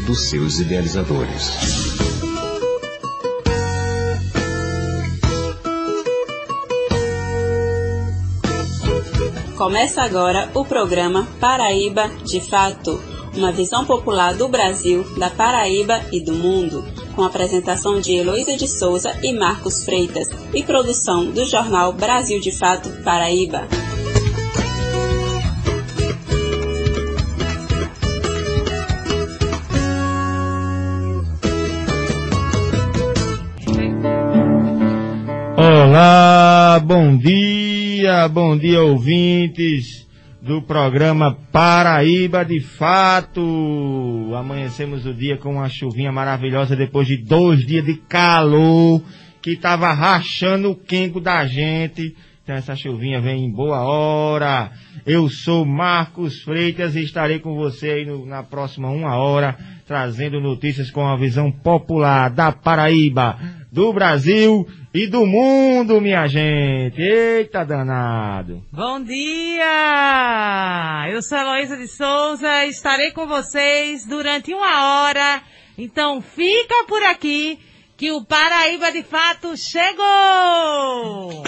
dos seus idealizadores. Começa agora o programa Paraíba de Fato, uma visão popular do Brasil, da Paraíba e do mundo, com apresentação de Heloísa de Souza e Marcos Freitas e produção do jornal Brasil de Fato Paraíba. Bom dia, bom dia ouvintes do programa Paraíba de Fato. Amanhecemos o dia com uma chuvinha maravilhosa depois de dois dias de calor que estava rachando o quengo da gente. Então essa chuvinha vem em boa hora. Eu sou Marcos Freitas e estarei com você aí no, na próxima uma hora, trazendo notícias com a visão popular da Paraíba, do Brasil e do mundo, minha gente. Eita danado. Bom dia! Eu sou a Heloísa de Souza, estarei com vocês durante uma hora. Então fica por aqui que o Paraíba de fato chegou!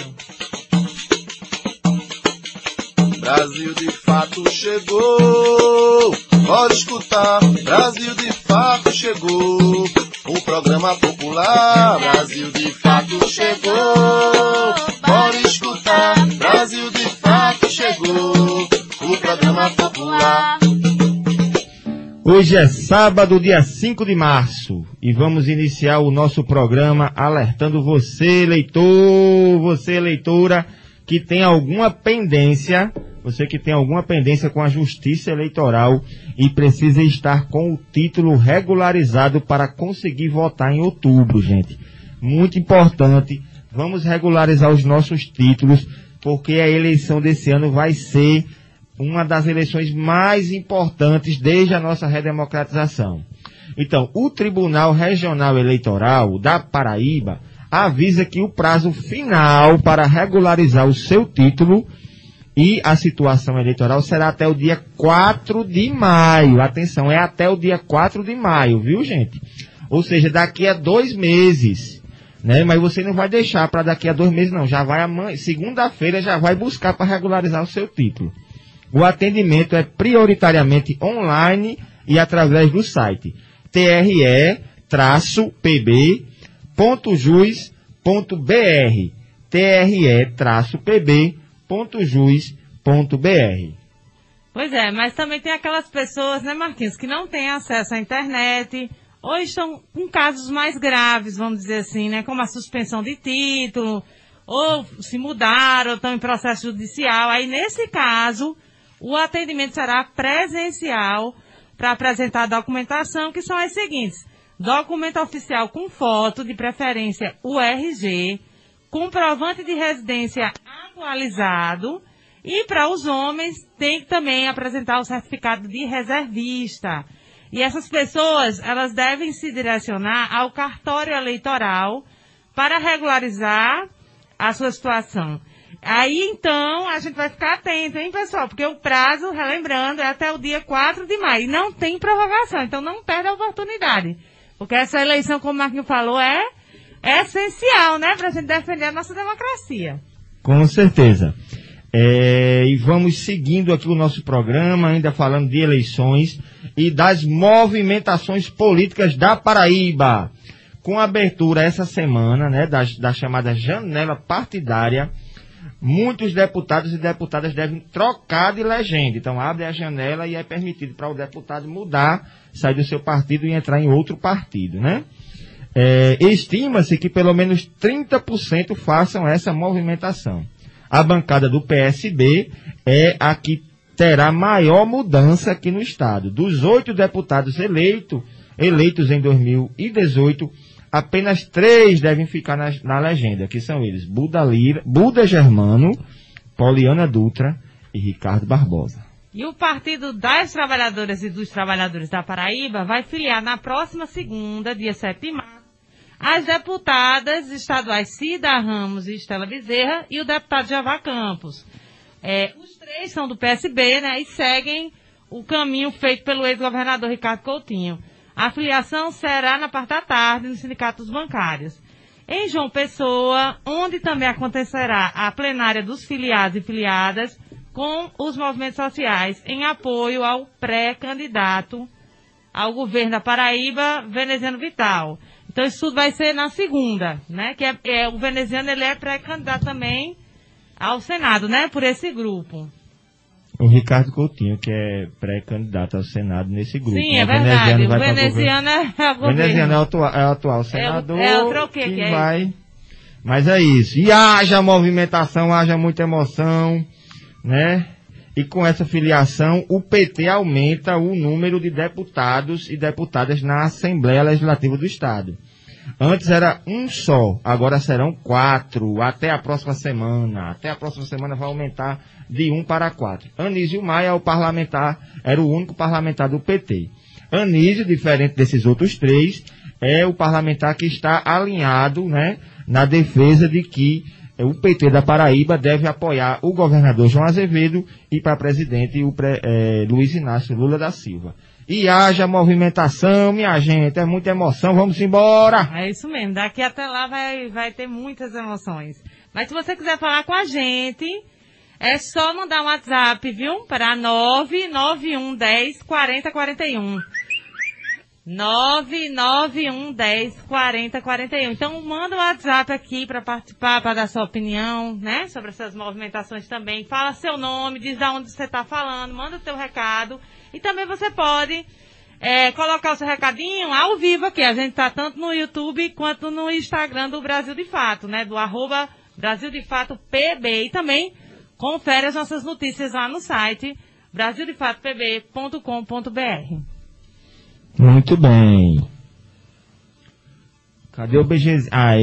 Brasil de fato chegou. Pode escutar, Brasil de fato chegou. O programa popular, Brasil de fato chegou. Pode escutar, Brasil de fato chegou. O programa popular. Hoje é sábado, dia 5 de março, e vamos iniciar o nosso programa alertando você, leitor, você, leitora, que tem alguma pendência, você que tem alguma pendência com a Justiça Eleitoral e precisa estar com o título regularizado para conseguir votar em outubro, gente. Muito importante, vamos regularizar os nossos títulos, porque a eleição desse ano vai ser uma das eleições mais importantes desde a nossa redemocratização. Então, o Tribunal Regional Eleitoral da Paraíba avisa que o prazo final para regularizar o seu título e a situação eleitoral será até o dia 4 de maio. Atenção, é até o dia 4 de maio, viu, gente? Ou seja, daqui a dois meses. Né? Mas você não vai deixar para daqui a dois meses, não. Já vai amanhã, segunda-feira, já vai buscar para regularizar o seu título. O atendimento é prioritariamente online e através do site tre-pb.jus.br tre-pb.jus.br Pois é, mas também tem aquelas pessoas, né, Marquinhos, que não têm acesso à internet ou estão com casos mais graves, vamos dizer assim, né, como a suspensão de título, ou se mudaram, ou estão em processo judicial. Aí, nesse caso, o atendimento será presencial para apresentar a documentação, que são as seguintes. Documento oficial com foto, de preferência URG, comprovante de residência atualizado e para os homens tem que também apresentar o certificado de reservista. E essas pessoas, elas devem se direcionar ao cartório eleitoral para regularizar a sua situação. Aí então a gente vai ficar atento, hein, pessoal? Porque o prazo, relembrando, é até o dia 4 de maio. Não tem prorrogação, então não perde a oportunidade. Porque essa eleição, como o Marquinhos falou, é, é essencial, né, para a gente defender a nossa democracia. Com certeza. É, e vamos seguindo aqui o nosso programa, ainda falando de eleições e das movimentações políticas da Paraíba. Com a abertura essa semana, né, da, da chamada janela partidária, muitos deputados e deputadas devem trocar de legenda. Então abre a janela e é permitido para o deputado mudar, sair do seu partido e entrar em outro partido, né? É, Estima-se que pelo menos 30% façam essa movimentação. A bancada do PSB é a que terá maior mudança aqui no Estado. Dos oito deputados eleito, eleitos em 2018, apenas três devem ficar na, na legenda, que são eles Buda, Lira, Buda Germano, Poliana Dutra e Ricardo Barbosa. E o Partido das Trabalhadoras e dos Trabalhadores da Paraíba vai filiar na próxima segunda, dia 7 de março, as deputadas estaduais Cida Ramos e Estela Bezerra e o deputado Javá Campos. É, os três são do PSB, né, e seguem o caminho feito pelo ex-governador Ricardo Coutinho. A filiação será na parte da tarde nos sindicatos bancários. Em João Pessoa, onde também acontecerá a plenária dos filiados e filiadas com os movimentos sociais em apoio ao pré-candidato ao governo da Paraíba, Veneziano Vital. Então isso tudo vai ser na segunda, né? Que é, é o veneziano ele é pré-candidato também ao Senado, né? Por esse grupo. O Ricardo Coutinho, que é pré-candidato ao Senado nesse grupo. Sim, né? é verdade. O vai pra veneziano é o. Veneziano é o atual, é o atual senador. é o troquê que que é vai. Mas é isso. E haja movimentação, haja muita emoção, né? E com essa filiação, o PT aumenta o número de deputados e deputadas na Assembleia Legislativa do Estado. Antes era um só, agora serão quatro, até a próxima semana. Até a próxima semana vai aumentar de um para quatro. Anísio Maia, o parlamentar, era o único parlamentar do PT. Anísio, diferente desses outros três, é o parlamentar que está alinhado, né, na defesa de que o PT da Paraíba deve apoiar o governador João Azevedo e para presidente o pre, eh, Luiz Inácio Lula da Silva. E haja movimentação, minha gente, é muita emoção, vamos embora! É isso mesmo, daqui até lá vai, vai ter muitas emoções. Mas se você quiser falar com a gente, é só mandar um WhatsApp, viu? Para 99110 4041. 99110 4041. Então manda o WhatsApp aqui para participar, para dar sua opinião, né? Sobre essas movimentações também. Fala seu nome, diz de onde você está falando, manda o teu recado. E também você pode é, colocar o seu recadinho ao vivo aqui. A gente está tanto no YouTube quanto no Instagram do Brasil de Fato, né? Do arroba Brasil de Fato PB. E também confere as nossas notícias lá no site brasildefatopb.com.br. Muito bem. Cadê o BG? Aê!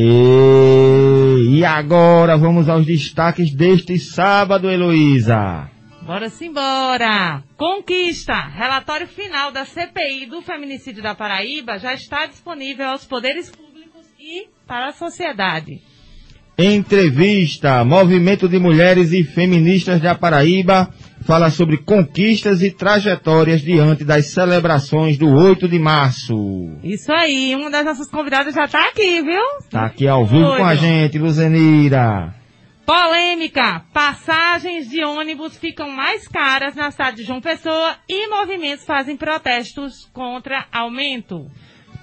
E agora vamos aos destaques deste sábado, Heloísa. Bora simbora! Conquista! Relatório final da CPI do feminicídio da Paraíba já está disponível aos poderes públicos e para a sociedade. Entrevista. Movimento de Mulheres e Feministas da Paraíba fala sobre conquistas e trajetórias diante das celebrações do 8 de março. Isso aí, uma das nossas convidadas já está aqui, viu? Tá aqui ao vivo Oi, com a gente, Luzenira. Polêmica! Passagens de ônibus ficam mais caras na cidade de João Pessoa e movimentos fazem protestos contra aumento.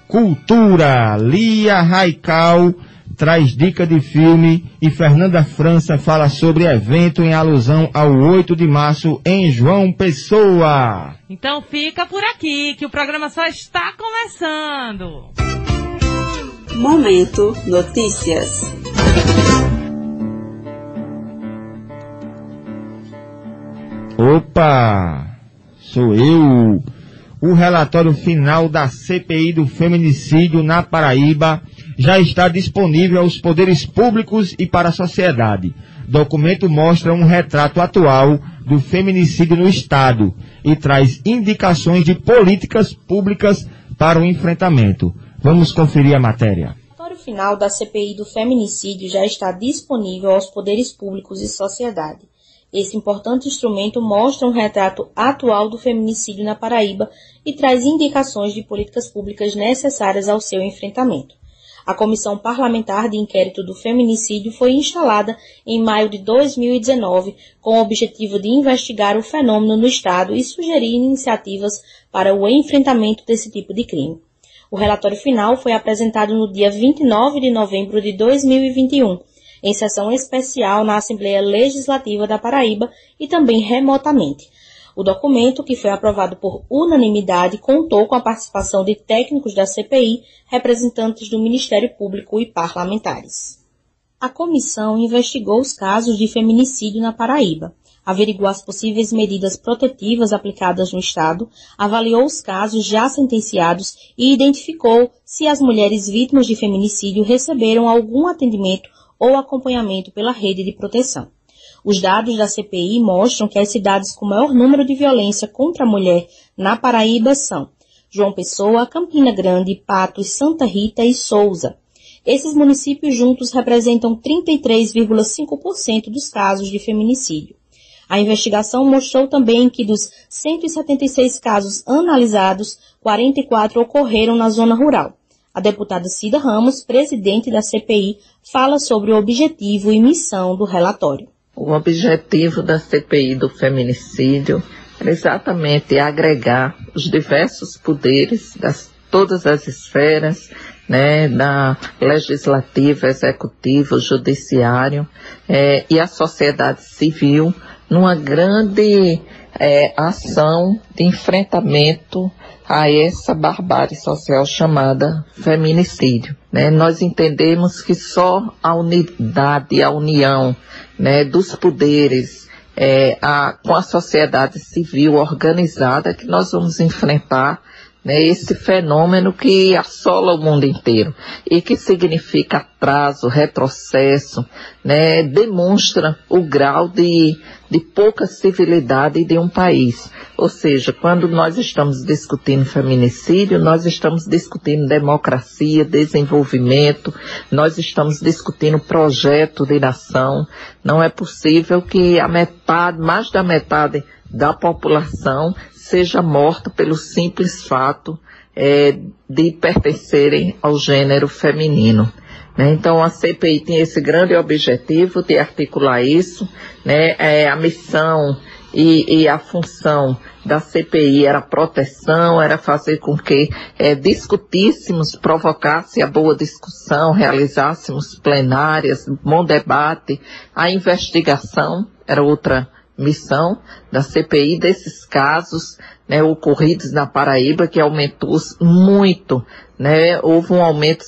Cultura. Lia Raical traz dica de filme e Fernanda França fala sobre evento em alusão ao 8 de março em João Pessoa. Então fica por aqui, que o programa só está começando. Momento Notícias. Opa! Sou eu! O relatório final da CPI do feminicídio na Paraíba já está disponível aos poderes públicos e para a sociedade. Documento mostra um retrato atual do feminicídio no Estado e traz indicações de políticas públicas para o enfrentamento. Vamos conferir a matéria. O relatório final da CPI do feminicídio já está disponível aos poderes públicos e sociedade. Esse importante instrumento mostra um retrato atual do feminicídio na Paraíba e traz indicações de políticas públicas necessárias ao seu enfrentamento. A Comissão Parlamentar de Inquérito do Feminicídio foi instalada em maio de 2019 com o objetivo de investigar o fenômeno no Estado e sugerir iniciativas para o enfrentamento desse tipo de crime. O relatório final foi apresentado no dia 29 de novembro de 2021, em sessão especial na Assembleia Legislativa da Paraíba e também remotamente. O documento, que foi aprovado por unanimidade, contou com a participação de técnicos da CPI, representantes do Ministério Público e parlamentares. A comissão investigou os casos de feminicídio na Paraíba, averiguou as possíveis medidas protetivas aplicadas no Estado, avaliou os casos já sentenciados e identificou se as mulheres vítimas de feminicídio receberam algum atendimento ou acompanhamento pela rede de proteção. Os dados da CPI mostram que as cidades com maior número de violência contra a mulher na Paraíba são João Pessoa, Campina Grande, Patos, Santa Rita e Souza. Esses municípios juntos representam 33,5% dos casos de feminicídio. A investigação mostrou também que dos 176 casos analisados, 44 ocorreram na zona rural. A deputada Cida Ramos, presidente da CPI, fala sobre o objetivo e missão do relatório. O objetivo da CPI do feminicídio é exatamente agregar os diversos poderes das todas as esferas, né, da legislativo, executivo, judiciário é, e a sociedade civil numa grande é, ação de enfrentamento a essa barbárie social chamada feminicídio. Né? Nós entendemos que só a unidade, a união né, dos poderes é, a, com a sociedade civil organizada que nós vamos enfrentar né, esse fenômeno que assola o mundo inteiro e que significa atraso, retrocesso, né, demonstra o grau de, de pouca civilidade de um país. Ou seja, quando nós estamos discutindo feminicídio, nós estamos discutindo democracia, desenvolvimento, nós estamos discutindo projeto de nação. Não é possível que a metade, mais da metade da população seja morta pelo simples fato é, de pertencerem ao gênero feminino. Né? Então a CPI tem esse grande objetivo de articular isso, né? É, a missão e, e, a função da CPI era proteção, era fazer com que é, discutíssemos, provocasse a boa discussão, realizássemos plenárias, bom debate, a investigação era outra missão da CPI desses casos né, ocorridos na Paraíba, que aumentou muito, né, houve um aumento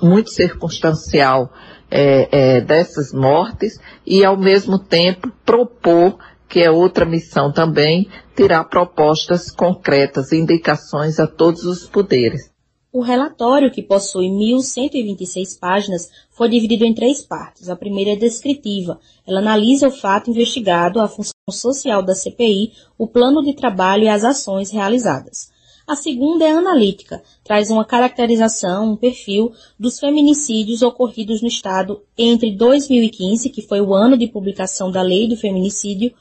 muito circunstancial é, é, dessas mortes e, ao mesmo tempo, propor, que é outra missão também, tirar propostas concretas, indicações a todos os poderes. O relatório, que possui 1.126 páginas, foi dividido em três partes. A primeira é descritiva. Ela analisa o fato investigado, a função social da CPI, o plano de trabalho e as ações realizadas. A segunda é analítica, traz uma caracterização, um perfil dos feminicídios ocorridos no Estado entre 2015, que foi o ano de publicação da Lei do Feminicídio,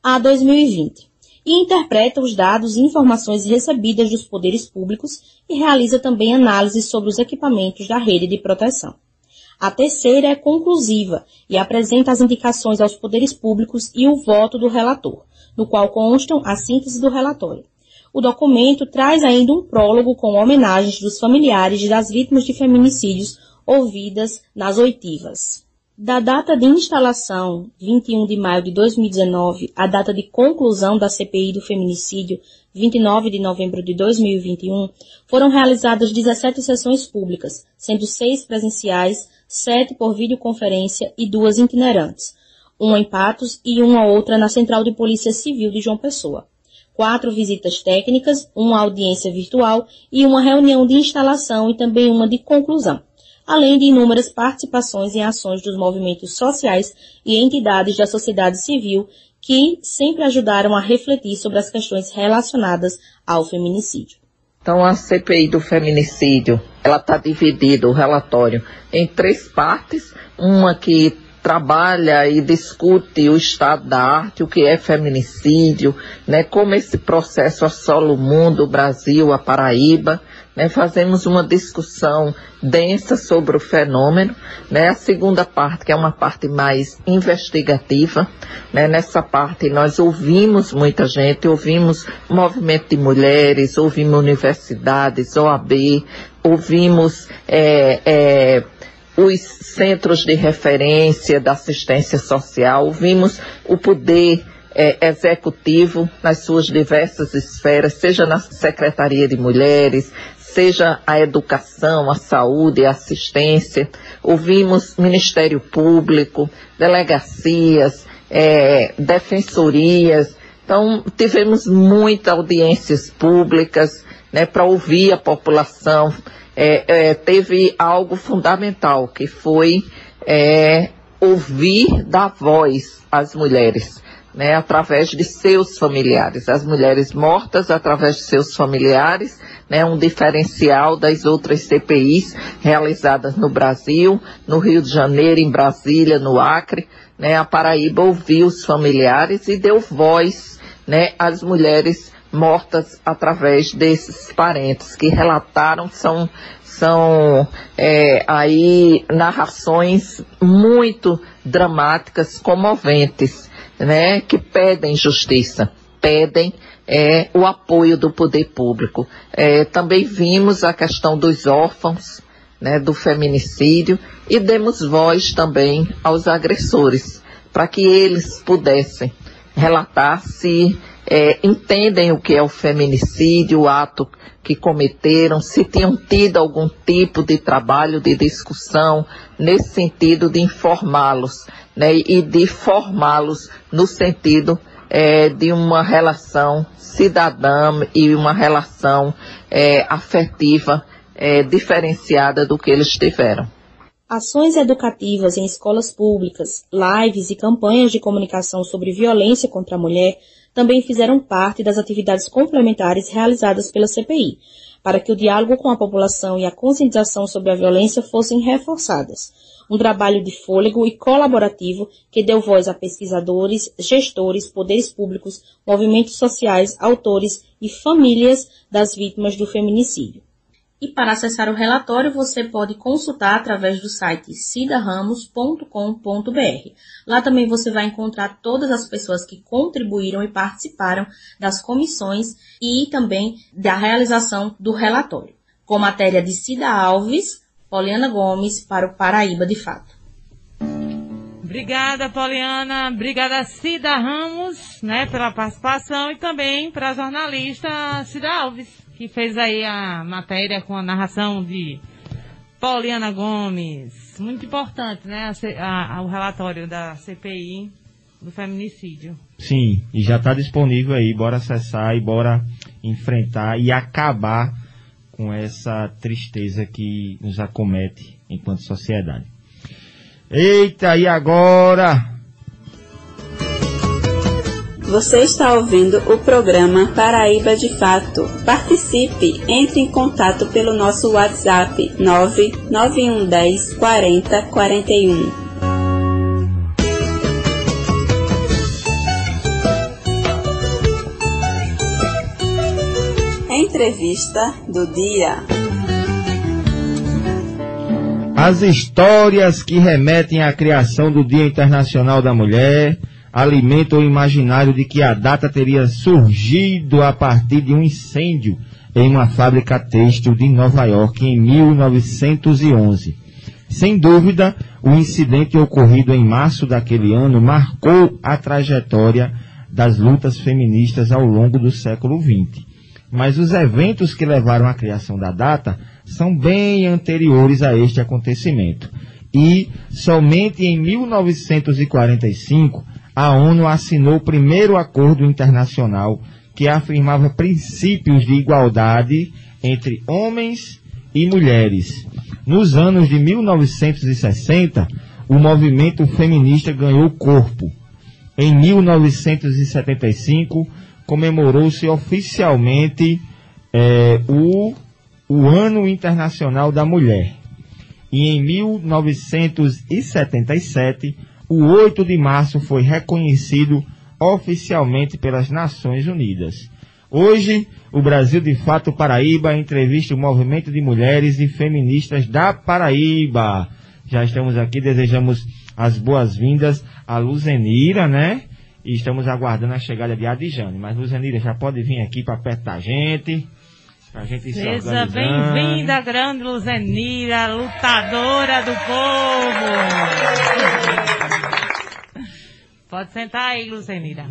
a 2020 e interpreta os dados e informações recebidas dos poderes públicos e realiza também análise sobre os equipamentos da rede de proteção. A terceira é conclusiva e apresenta as indicações aos poderes públicos e o voto do relator, no qual constam a síntese do relatório. O documento traz ainda um prólogo com homenagens dos familiares das vítimas de feminicídios ouvidas nas oitivas. Da data de instalação, 21 de maio de 2019, à data de conclusão da CPI do feminicídio, 29 de novembro de 2021, foram realizadas 17 sessões públicas, sendo seis presenciais, sete por videoconferência e duas itinerantes, uma em Patos e uma outra na Central de Polícia Civil de João Pessoa. Quatro visitas técnicas, uma audiência virtual e uma reunião de instalação e também uma de conclusão além de inúmeras participações em ações dos movimentos sociais e entidades da sociedade civil que sempre ajudaram a refletir sobre as questões relacionadas ao feminicídio. Então, a CPI do feminicídio, ela está dividida, o relatório, em três partes. Uma que trabalha e discute o estado da arte, o que é feminicídio, né, como esse processo assola o mundo, o Brasil, a Paraíba né, fazemos uma discussão densa sobre o fenômeno, né, a segunda parte, que é uma parte mais investigativa, né, nessa parte nós ouvimos muita gente, ouvimos movimento de mulheres, ouvimos universidades, OAB, ouvimos é, é, os centros de referência da assistência social, ouvimos o poder é, executivo nas suas diversas esferas, seja na Secretaria de Mulheres, seja a educação, a saúde, a assistência. Ouvimos Ministério Público, delegacias, é, defensorias. Então, tivemos muitas audiências públicas né, para ouvir a população. É, é, teve algo fundamental, que foi é, ouvir da voz as mulheres né, através de seus familiares, as mulheres mortas através de seus familiares, né, um diferencial das outras CPIs realizadas no Brasil, no Rio de Janeiro, em Brasília, no Acre, né, a Paraíba ouviu os familiares e deu voz né, às mulheres mortas através desses parentes que relataram são são é, aí narrações muito dramáticas, comoventes, né, que pedem justiça, pedem é, o apoio do poder público. É, também vimos a questão dos órfãos, né, do feminicídio e demos voz também aos agressores, para que eles pudessem relatar se é, entendem o que é o feminicídio, o ato que cometeram, se tinham tido algum tipo de trabalho de discussão nesse sentido de informá-los né, e de formá-los no sentido é, de uma relação cidadã e uma relação é, afetiva é, diferenciada do que eles tiveram. Ações educativas em escolas públicas, lives e campanhas de comunicação sobre violência contra a mulher também fizeram parte das atividades complementares realizadas pela CPI, para que o diálogo com a população e a conscientização sobre a violência fossem reforçadas. Um trabalho de fôlego e colaborativo que deu voz a pesquisadores, gestores, poderes públicos, movimentos sociais, autores e famílias das vítimas do feminicídio. E para acessar o relatório, você pode consultar através do site cidaramos.com.br. Lá também você vai encontrar todas as pessoas que contribuíram e participaram das comissões e também da realização do relatório. Com matéria de Cida Alves, Poliana Gomes, para o Paraíba de Fato. Obrigada, Poliana. Obrigada, Cida Ramos, né, pela participação e também para a jornalista Cida Alves que fez aí a matéria com a narração de Pauliana Gomes. Muito importante, né? A, a, o relatório da CPI do feminicídio. Sim, e já está disponível aí. Bora acessar e bora enfrentar e acabar com essa tristeza que nos acomete enquanto sociedade. Eita, e agora? Você está ouvindo o programa Paraíba de Fato. Participe, entre em contato pelo nosso WhatsApp 99110 40 41. Entrevista do dia. As histórias que remetem à criação do Dia Internacional da Mulher alimenta o imaginário de que a data teria surgido a partir de um incêndio em uma fábrica têxtil de Nova York em 1911. Sem dúvida, o incidente ocorrido em março daquele ano marcou a trajetória das lutas feministas ao longo do século XX. Mas os eventos que levaram à criação da data são bem anteriores a este acontecimento. E somente em 1945 a ONU assinou o primeiro acordo internacional que afirmava princípios de igualdade entre homens e mulheres. Nos anos de 1960, o movimento feminista ganhou corpo. Em 1975, comemorou-se oficialmente é, o, o Ano Internacional da Mulher. E em 1977, o 8 de março foi reconhecido oficialmente pelas Nações Unidas. Hoje, o Brasil de Fato Paraíba entrevista o movimento de mulheres e feministas da Paraíba. Já estamos aqui, desejamos as boas-vindas a Luzenira, né? E estamos aguardando a chegada de Adjane. Mas Luzenira já pode vir aqui para perto da gente. Pra gente Seja bem-vinda, grande Luzenira, lutadora do povo. Pode sentar aí, Luzenira.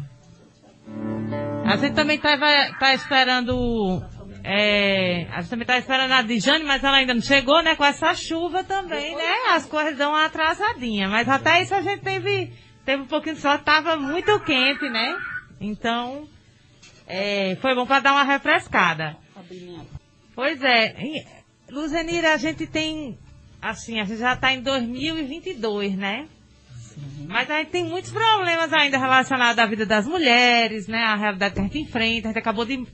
A gente também tá, tá esperando. É, a gente também tá esperando a Dijane, mas ela ainda não chegou, né? Com essa chuva também, né? As coisas dão uma atrasadinha. Mas até isso a gente teve, teve um pouquinho de sol, tava muito quente, né? Então, é, foi bom para dar uma refrescada. Pois é. Luzenira, a gente tem, assim, a gente já está em 2022, né? Mas a gente tem muitos problemas ainda relacionados à vida das mulheres, né? A realidade que a gente enfrenta. A gente acabou de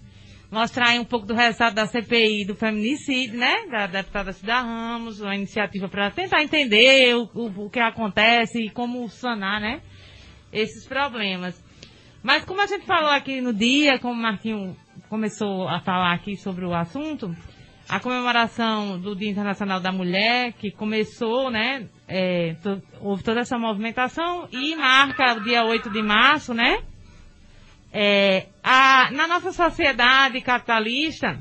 mostrar aí um pouco do resultado da CPI do feminicídio, né? Da deputada Cida Ramos, uma iniciativa para tentar entender o, o, o, que acontece e como sanar, né? Esses problemas. Mas como a gente falou aqui no dia, como o Marquinho começou a falar aqui sobre o assunto, a comemoração do Dia Internacional da Mulher, que começou, né? É, houve toda essa movimentação e marca o dia 8 de março, né? É, a, na nossa sociedade capitalista,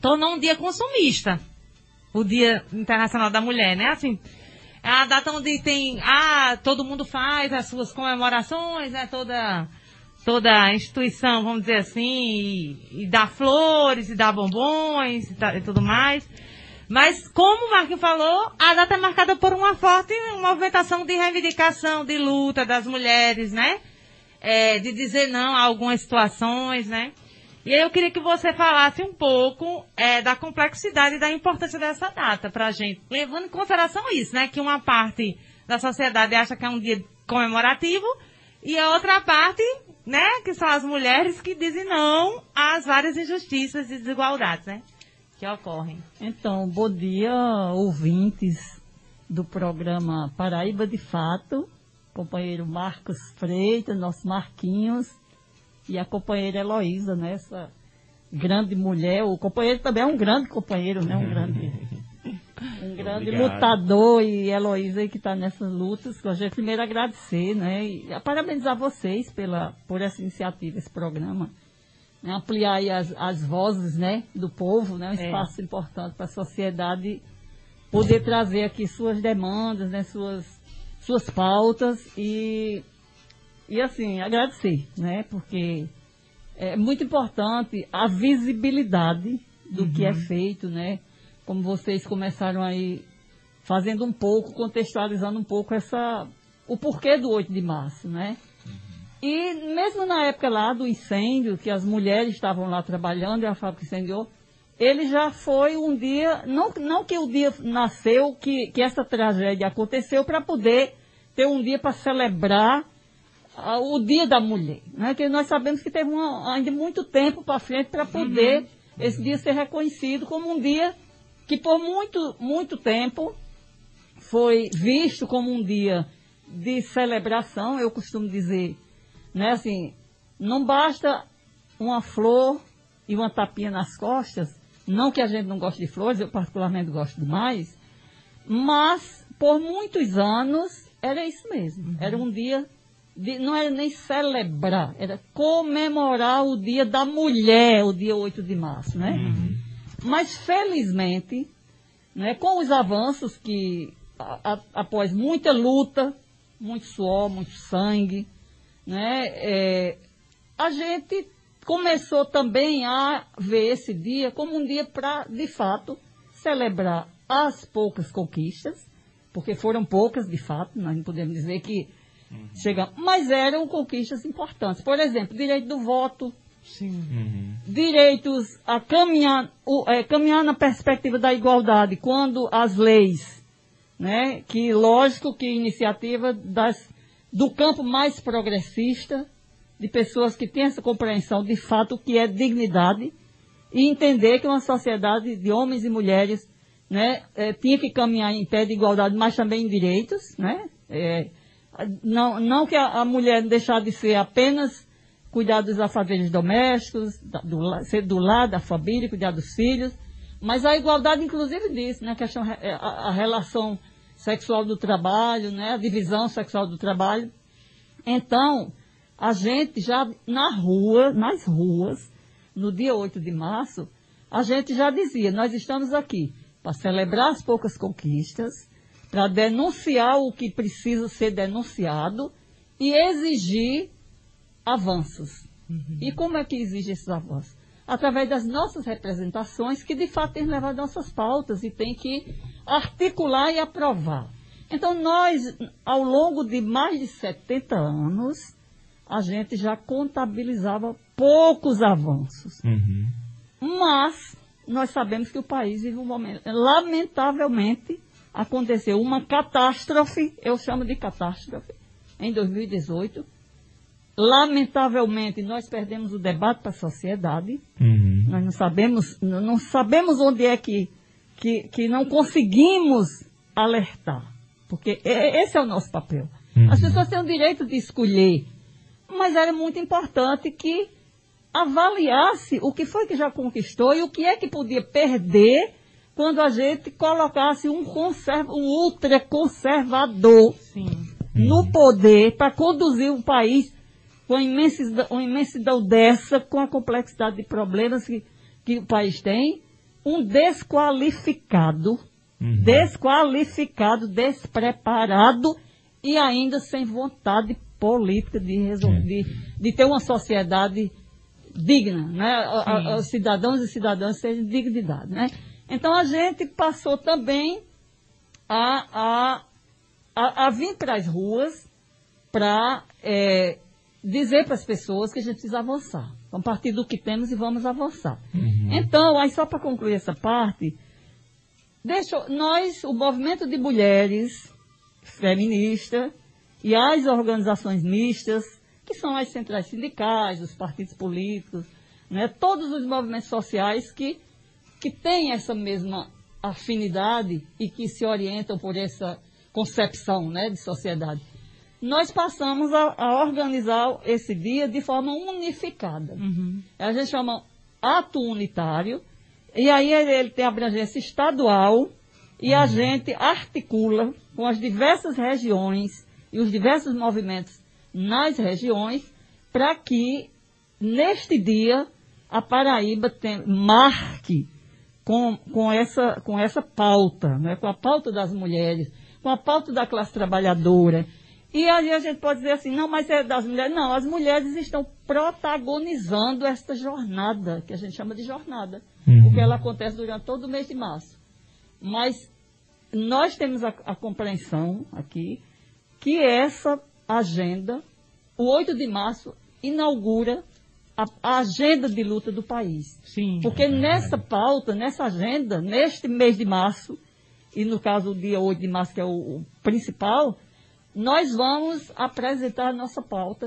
tornou um dia consumista. O Dia Internacional da Mulher, né? Assim, é a data onde tem, ah, todo mundo faz as suas comemorações, né? Toda toda instituição, vamos dizer assim, e, e dá flores, e dá bombons e, tá, e, tudo mais. Mas, como o Marquinhos falou, a data é marcada por uma forte movimentação de reivindicação, de luta das mulheres, né? É, de dizer não a algumas situações, né? E aí eu queria que você falasse um pouco é, da complexidade e da importância dessa data para a gente, levando em consideração isso, né? Que uma parte da sociedade acha que é um dia comemorativo e a outra parte né? Que são as mulheres que dizem não às várias injustiças e desigualdades, né? Que ocorrem. Então, bom dia, ouvintes do programa Paraíba de Fato, companheiro Marcos Freitas, nosso Marquinhos, e a companheira Heloísa, né? Essa grande mulher. O companheiro também é um grande companheiro, né? Um grande um grande Obrigado. lutador e Heloísa que está nessas lutas. Gostaria primeiro agradecer, né? E parabenizar vocês pela, por essa iniciativa, esse programa. Né, ampliar as, as vozes né, do povo, né, um é. espaço é. importante para a sociedade poder trazer aqui suas demandas, né, suas, suas pautas e, e assim, agradecer, né, porque é muito importante a visibilidade do uhum. que é uhum. feito, né, como vocês começaram aí fazendo um pouco, contextualizando um pouco essa o porquê do 8 de março, né? E mesmo na época lá do incêndio, que as mulheres estavam lá trabalhando e a fábrica incendiou, ele já foi um dia, não, não que o dia nasceu, que, que essa tragédia aconteceu para poder ter um dia para celebrar uh, o dia da mulher, né? Que nós sabemos que teve uma, ainda muito tempo para frente para poder uhum. esse dia ser reconhecido como um dia que por muito, muito tempo foi visto como um dia de celebração, eu costumo dizer, né, assim, não basta uma flor e uma tapinha nas costas, não que a gente não goste de flores, eu particularmente gosto demais, mas por muitos anos era isso mesmo, uhum. era um dia de, não era nem celebrar, era comemorar o dia da mulher, o dia 8 de março, né? Uhum. Mas, felizmente, né, com os avanços que, a, a, após muita luta, muito suor, muito sangue, né, é, a gente começou também a ver esse dia como um dia para, de fato, celebrar as poucas conquistas, porque foram poucas, de fato, nós não podemos dizer que uhum. chegamos, mas eram conquistas importantes. Por exemplo, direito do voto, Sim. Uhum. Direitos a caminhar, o, é, caminhar na perspectiva da igualdade, quando as leis, né, que lógico que iniciativa das, do campo mais progressista, de pessoas que têm essa compreensão de fato que é dignidade, e entender que uma sociedade de homens e mulheres né, é, tinha que caminhar em pé de igualdade, mas também em direitos, né? É, não, não que a, a mulher deixar de ser apenas cuidar dos afazeres domésticos, do, ser do lado da família, cuidar dos filhos, mas a igualdade inclusive disso, né, questão, é, a, a relação sexual do trabalho, né, a divisão sexual do trabalho. Então, a gente já na rua, nas ruas, no dia 8 de março, a gente já dizia, nós estamos aqui para celebrar as poucas conquistas, para denunciar o que precisa ser denunciado e exigir avanços. Uhum. E como é que exige esses avanços? Através das nossas representações, que de fato tem levado nossas pautas e tem que articular e aprovar. Então, nós, ao longo de mais de 70 anos, a gente já contabilizava poucos avanços. Uhum. Mas, nós sabemos que o país vive um momento. Lamentavelmente, aconteceu uma catástrofe, eu chamo de catástrofe, em 2018 lamentavelmente, nós perdemos o debate para a sociedade. Uhum. Nós não sabemos, não não sabemos onde é que, que, que não conseguimos alertar. Porque esse é o nosso papel. Uhum. As pessoas têm o direito de escolher. Mas era muito importante que avaliasse o que foi que já conquistou e o que é que podia perder quando a gente colocasse um, conserva, um ultraconservador Sim. no poder para conduzir um país com a imensidão, uma imensidão dessa, com a complexidade de problemas que, que o país tem, um desqualificado, Uhum. desqualificado, despreparado e ainda sem vontade política de, resol- É. de, de ter uma sociedade digna, né? Os cidadãos e cidadãs terem dignidade, né? Então a gente passou também a, a, a, a vir para as ruas para dizer para as pessoas que a gente precisa avançar. Vamos partir do que temos e vamos avançar. Então, aí só para concluir essa parte, deixa, nós, o movimento de mulheres feminista e as organizações mistas, que são as centrais sindicais, os partidos políticos, né, todos os movimentos sociais que, que têm essa mesma afinidade e que se orientam por essa concepção né, de sociedade. Nós passamos a, a organizar esse dia de forma unificada. Uhum. A gente chama ato unitário, e aí ele, tem abrangência estadual, e a gente articula com as diversas regiões e os diversos movimentos nas regiões, para que neste dia a Paraíba tem- marque com, com, essa, com essa pauta, né? com a pauta das mulheres, com a pauta da classe trabalhadora. E aí a gente pode dizer assim, não, mas é das mulheres. Não, as mulheres estão protagonizando esta jornada, que a gente chama de jornada, Uhum. porque ela acontece durante todo o mês de março. Mas nós temos a, a compreensão aqui que essa agenda, o 8 de março, inaugura a, a agenda de luta do país. Sim. Porque nessa pauta, nessa agenda, neste mês de março, e no caso o dia 8 de março, que é o, o principal, nós vamos apresentar a nossa pauta,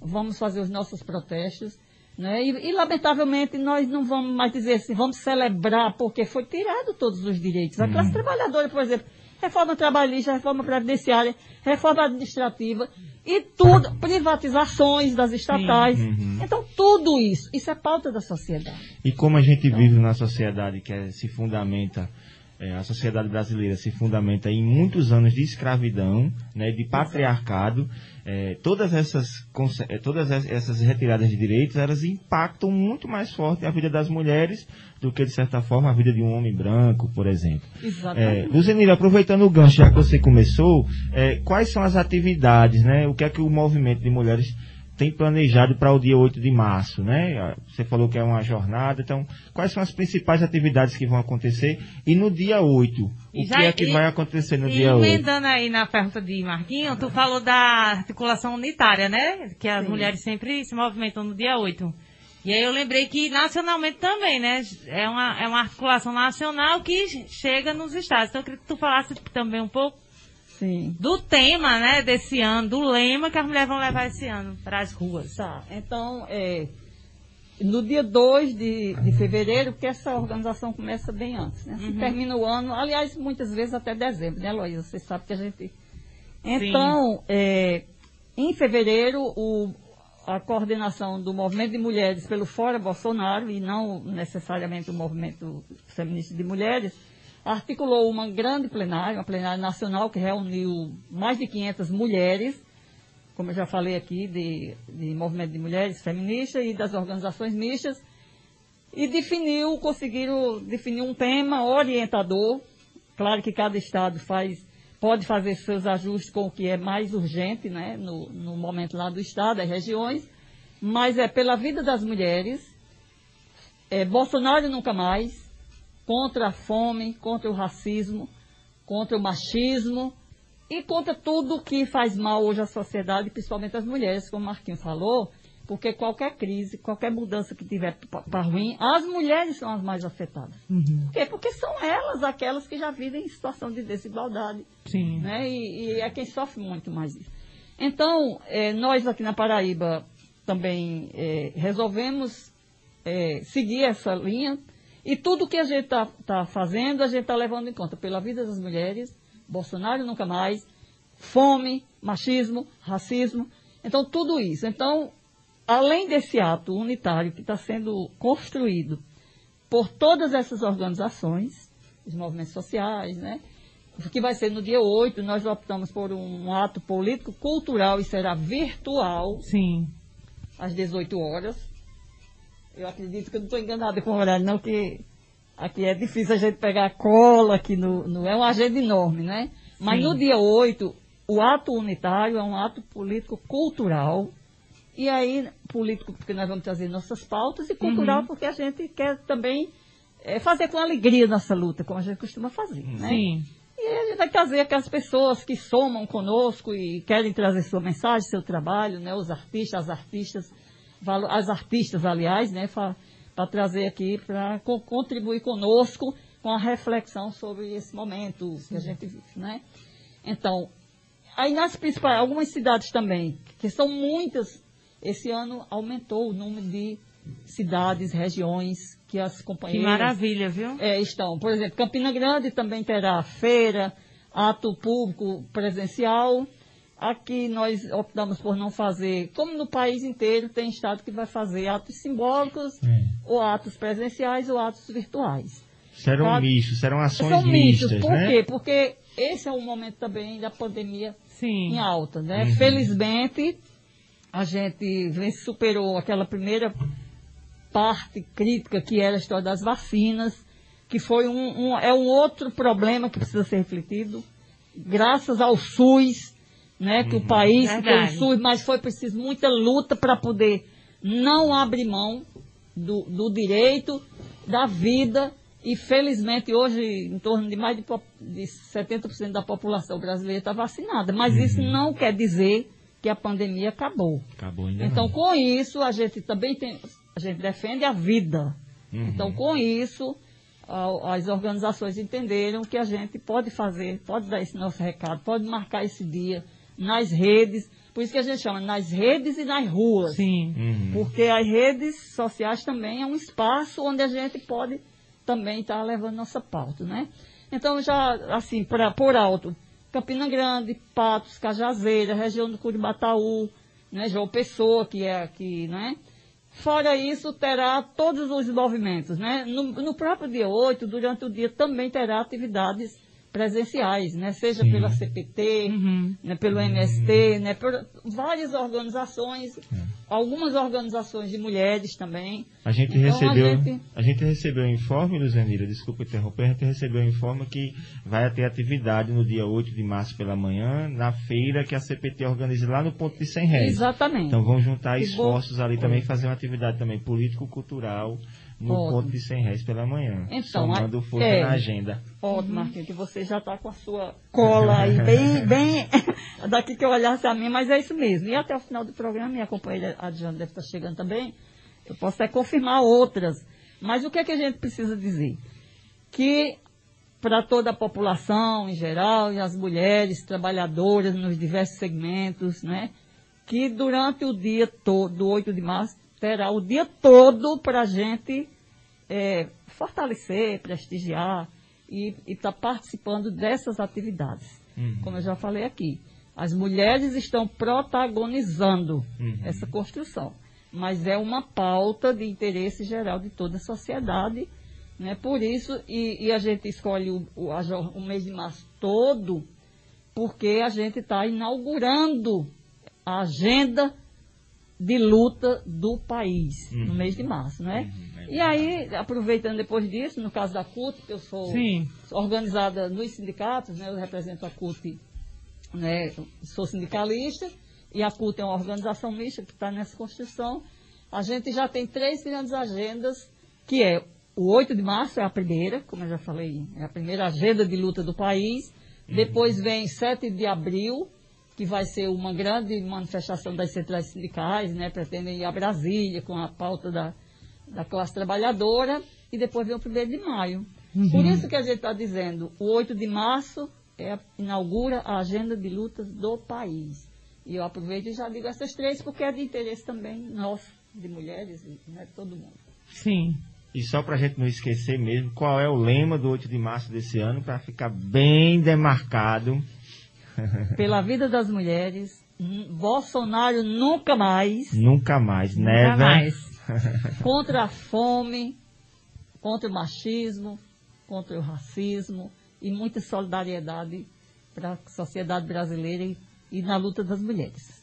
vamos fazer os nossos protestos, né? E, e, lamentavelmente nós não vamos mais dizer assim, vamos celebrar porque foi tirado todos os direitos. A classe trabalhadora, por exemplo, reforma trabalhista, reforma previdenciária, reforma administrativa e tudo, privatizações das estatais. Uhum. Então tudo isso, isso é pauta da sociedade. E como a gente vive numa sociedade que é- se fundamenta, é, a sociedade brasileira se fundamenta em muitos anos de escravidão, né, de patriarcado, é, todas essas é, todas es- essas retiradas de direitos, elas impactam muito mais forte a vida das mulheres do que, de certa forma, a vida de um homem branco, por exemplo. É, Exatamente. Luzenira, aproveitando o gancho, já que você começou, é, quais são as atividades, né? O que é que o movimento de mulheres tem planejado para o dia 8 de março, né? Você falou que é uma jornada, então quais são as principais atividades que vão acontecer? E no dia 8, o E que já- é que e- vai acontecer no E dia 8? emendando aí na pergunta de Marquinho, tu falou da articulação unitária, né? Que as Sim. mulheres sempre se movimentam no dia 8. E aí eu lembrei que nacionalmente também, né? É uma, é uma articulação nacional que chega nos estados. Então eu queria que tu falasse também um pouco Sim. do tema, né, desse ano, do lema que as mulheres vão levar esse ano para as ruas. Tá, então, é, no dia 2 de, de fevereiro, porque essa organização começa bem antes, né? Se termina o ano, aliás, muitas vezes até dezembro, né, Luísa? Você sabe que a gente... Então, é, em fevereiro, o- a coordenação do movimento de mulheres pelo Fora Bolsonaro, e não necessariamente o movimento feminista de mulheres, articulou uma grande plenária, uma plenária nacional que reuniu mais de 500 mulheres, como eu já falei aqui, de, de movimento de mulheres feministas e das organizações mistas, e definiu, conseguiram definir um tema orientador. Claro que cada estado faz, pode fazer seus ajustes com o que é mais urgente, né, no, no momento lá do estado, das regiões, mas é pela vida das mulheres, é, Bolsonaro nunca mais, contra a fome, contra o racismo, contra o machismo e contra tudo que faz mal hoje à sociedade, principalmente às mulheres, como o Marquinhos falou, porque qualquer crise, qualquer mudança que tiver para ruim, as mulheres são as mais afetadas. Por quê? Porque são elas aquelas que já vivem em situação de desigualdade Sim. né? E, e é quem sofre muito mais isso. Então, eh, nós aqui na Paraíba também eh, resolvemos eh, seguir essa linha e tudo que a gente está tá fazendo, a gente está levando em conta pela vida das mulheres, Bolsonaro nunca mais, fome, machismo, racismo. Então, tudo isso. Então, além desse ato unitário que está sendo construído por todas essas organizações, os movimentos sociais, né? Que vai ser no dia 8, nós optamos por um ato político, cultural e será virtual. Sim. Às 18 horas. Eu acredito que eu não estou enganada com o horário, não, que aqui é difícil a gente pegar cola, aqui no, no é uma agenda enorme, né? Mas Sim. no dia 8, o ato unitário é um ato político-cultural. E aí, político, porque nós vamos trazer nossas pautas, e cultural, Uhum. porque a gente quer também eh, fazer com alegria nossa luta, como a gente costuma fazer, né? Sim. E a gente vai trazer aquelas pessoas que somam conosco e querem trazer sua mensagem, seu trabalho, né? Os artistas, as artistas, as artistas, aliás, né? Para trazer aqui, para contribuir conosco com a reflexão sobre esse momento que a gente vive, né? Então, aí nas principais, algumas cidades também, que são muitas, esse ano aumentou o número de cidades, regiões que as Que companheiras maravilha, viu? é, estão. Por exemplo, Campina Grande também terá feira, ato público presencial. Aqui nós optamos por não fazer, como no país inteiro, tem estado que vai fazer atos simbólicos, É. ou atos presenciais, ou atos virtuais. Serão mistos, serão ações São mistas, Por né? quê? Porque esse é o momento também da pandemia Sim. em alta, né? Uhum. Felizmente, a gente superou aquela primeira parte crítica que era a história das vacinas, que foi um, um- é um outro problema que precisa ser refletido, graças ao SUS, né? Que o país tem o Verdade. SUS, mas foi preciso muita luta para poder não abrir mão do, do direito, da vida, e felizmente hoje em torno de mais de, de 70% da população brasileira está vacinada. Mas isso não quer dizer que a pandemia acabou. Acabou ainda Então, não. com isso, a gente também tem, a gente defende a vida. Uhum. Então, com isso, a- as organizações entenderam que a gente pode fazer, pode dar esse nosso recado, pode marcar esse dia nas redes, por isso que a gente chama nas redes e nas ruas. Sim. Uhum. Porque as redes sociais também é um espaço onde a gente pode também estar levando nossa pauta, né? Então, já, assim, pra, por alto, Campina Grande, Patos, Cajazeira, região do Curibataú, né, João Pessoa, que é aqui, né? Fora isso, terá todos os movimentos, né? No, no próprio dia 8, durante o dia, também terá atividades presenciais, né? Seja Sim. pela CPT, Uhum. né, pelo MST, né, por várias organizações, algumas organizações de mulheres também. A gente Então, recebeu, a a gente- gente... recebeu um informe, Luzanira, desculpa interromper, a gente recebeu um informe que vai ter atividade no dia 8 de março pela manhã, na feira que a CPT organiza lá no ponto de 100 réis. Exatamente. Então vão juntar Que esforços ali também, fazer uma atividade também político-cultural no Ótimo. ponto de 100 réis pela manhã. Então, somando a- força é. na agenda. Ótimo, Marquinhos, que você já está com a sua cola aí, bem, bem, daqui que eu olhasse a minha, mas é isso mesmo. E até o final do programa, minha companheira Adriana deve estar chegando também, eu posso até confirmar outras. Mas o que é que a gente precisa dizer? Que para toda a população em geral, e as mulheres trabalhadoras nos diversos segmentos, né? Que durante o dia todo, do 8 de março, terá o dia todo para a gente é, fortalecer, prestigiar e estar participando dessas atividades. Uhum. Como eu já falei aqui, as mulheres estão protagonizando Uhum. essa construção, mas é uma pauta de interesse geral de toda a sociedade. Né? Por isso, e, e a gente escolhe o, o, a o mês de março todo, porque a gente está inaugurando a agenda de luta do país no Uhum. mês de março, né? Uhum, é E aí, aproveitando depois disso, no caso da CUT, que eu sou Sim. organizada nos sindicatos, né? Eu represento a CUT, né? Sou sindicalista, e a CUT é uma organização mista que está nessa construção. A gente já tem três grandes agendas, que é o 8 de março é a primeira, como eu já falei, é a primeira agenda de luta do país. Depois vem 7 de abril, que vai ser uma grande manifestação das centrais sindicais, né? Pretendem ir a Brasília com a pauta da, da classe trabalhadora. E depois vem o 1 de maio. Por isso que a gente está dizendo, o 8 de março é, inaugura a agenda de lutas do país. E eu aproveito e já digo essas três porque é de interesse também nosso, de mulheres, né, de todo mundo. Sim. E só para a gente não esquecer mesmo, qual é o lema do 8 de março desse ano, para ficar bem demarcado. Pela vida das mulheres, Bolsonaro nunca mais, Nunca mais, Nunca never. mais. contra a fome, contra o machismo, contra o racismo e muita solidariedade para a sociedade brasileira e, e na luta das mulheres.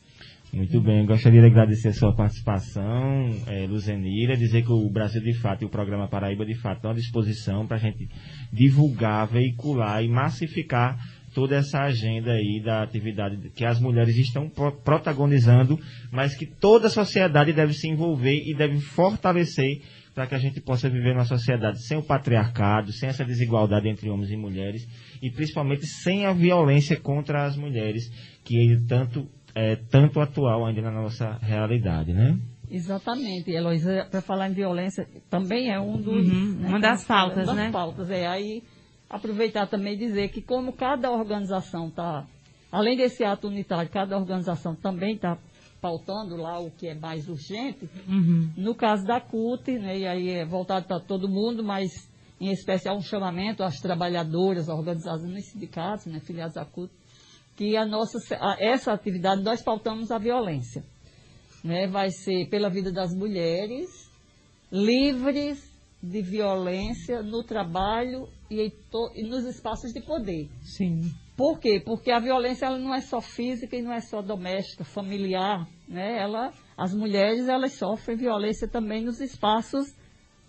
Muito bem, gostaria de agradecer a sua participação, eh, Luzenira, dizer que o Brasil de Fato e o programa Paraíba de Fato estão à disposição para a gente divulgar, veicular e massificar toda essa agenda aí da atividade que as mulheres estão pro- protagonizando, mas que toda a sociedade deve se envolver e deve fortalecer para que a gente possa viver numa sociedade sem o patriarcado, sem essa desigualdade entre homens e mulheres e principalmente sem a violência contra as mulheres, que é tanto, é tanto atual ainda na nossa realidade, né? Exatamente, Heloísa, para falar em violência, também é um dos. Uhum, uma das pautas, das né? pautas, é. Aí, aproveitar também e dizer que, como cada organização está, além desse ato unitário, cada organização também está pautando lá o que é mais urgente, Uhum. no caso da CUT, né, e aí é voltado para todo mundo, mas em especial um chamamento às trabalhadoras organizadas nos sindicatos, né, filiadas à CUT, que a nossa, a- essa atividade nós pautamos a violência. Né, vai ser pela vida das mulheres, livres de violência no trabalho e, em to- e nos espaços de poder. Sim. Por quê? Porque a violência ela não é só física e não é só doméstica, familiar, né? Ela, as mulheres elas sofrem violência também nos espaços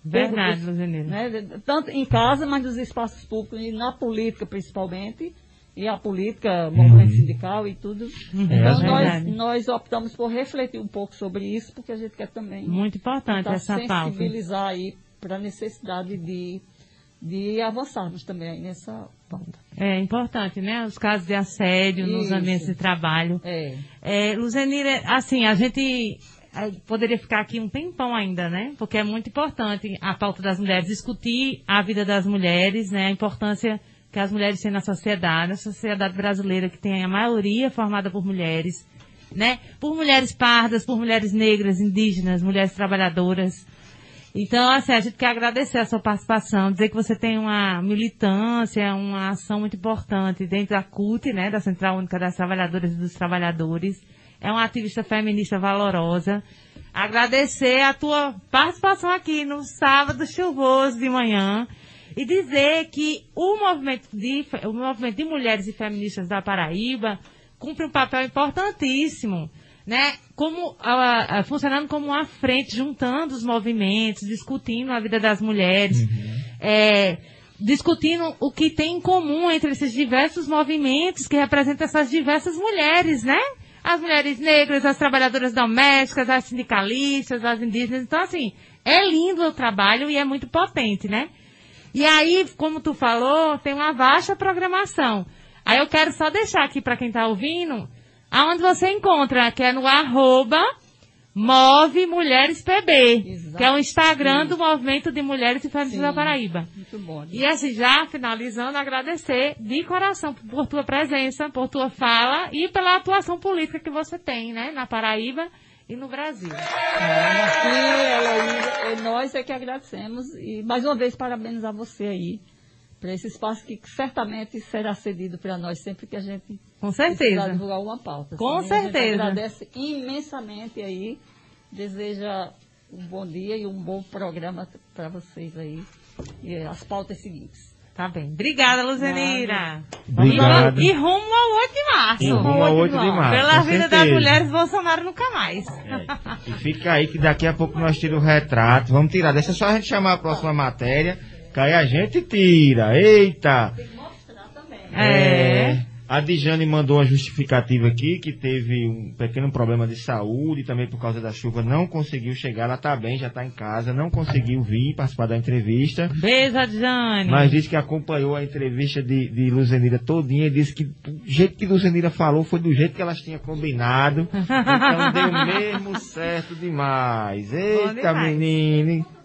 Verdade, públicos, né? Tanto em casa, mas nos espaços públicos e na política principalmente. E a política, movimento sindical e tudo. Uhum. Então, É nós, nós optamos por refletir um pouco sobre isso, porque a gente quer também Muito importante essa pauta. sensibilizar aí para a necessidade de, de avançarmos também nessa pauta. É importante, né? Os casos de assédio nos Isso. ambientes de trabalho. É. É, Luzenira, assim, a gente poderia ficar aqui um tempão ainda, né? Porque é muito importante a pauta das mulheres, discutir a vida das mulheres, né? A importância que as mulheres têm na sociedade, a sociedade brasileira que tem a maioria formada por mulheres, né? Por mulheres pardas, por mulheres negras, indígenas, mulheres trabalhadoras. Então, assim, a gente quer agradecer a sua participação, dizer que você tem uma militância, uma ação muito importante dentro da CUT, né, da Central Única das Trabalhadoras e dos Trabalhadores. É uma ativista feminista valorosa. Agradecer a tua participação aqui no sábado chuvoso de manhã e dizer que o movimento de, o movimento de mulheres e feministas da Paraíba cumpre um papel importantíssimo, né? Como a- a- funcionando como uma frente, juntando os movimentos, discutindo a vida das mulheres, é, discutindo o que tem em comum entre esses diversos movimentos que representam essas diversas mulheres, né? As mulheres negras, as trabalhadoras domésticas, as sindicalistas, as indígenas. Então, assim, é lindo o trabalho e é muito potente, né? E aí, como tu falou, tem uma vasta programação. Aí eu quero só deixar aqui para quem está ouvindo, aonde você encontra, que é no arroba Move Mulheres PB, Exato. que é o Instagram do Movimento de Mulheres e Feministas da Paraíba. Muito bom. E assim, já finalizando, agradecer de coração por tua presença, por tua fala e pela atuação política que você tem, né, na Paraíba e no Brasil. É, Heloísa, é, nós é que agradecemos e mais uma vez parabenizar você aí para esse espaço que certamente será cedido para nós sempre que a gente Com precisar certeza. divulgar uma pauta. Com A gente certeza. agradece imensamente aí, deseja um bom dia e um bom programa para vocês aí e as pautas seguintes. Tá bem. Obrigada, Luzenira. Obrigado. E rumo ao 8 de março. E rumo ao 8 de março. Pela com vida das mulheres, Bolsonaro nunca mais. E fica aí que daqui a pouco nós tiramos o retrato. Vamos tirar. Deixa só a gente chamar a próxima matéria. Que aí a gente tira. Eita! É. A Dijane mandou uma justificativa aqui que teve um pequeno problema de saúde também por causa da chuva, não conseguiu chegar. Ela tá bem, já tá em casa, não conseguiu vir participar da entrevista. Beijo, Jane. Mas disse que acompanhou a entrevista de, de Luzenira todinha e disse que do jeito que Luzenira falou foi do jeito que elas tinham combinado. Então deu mesmo certo demais. Eita, demais.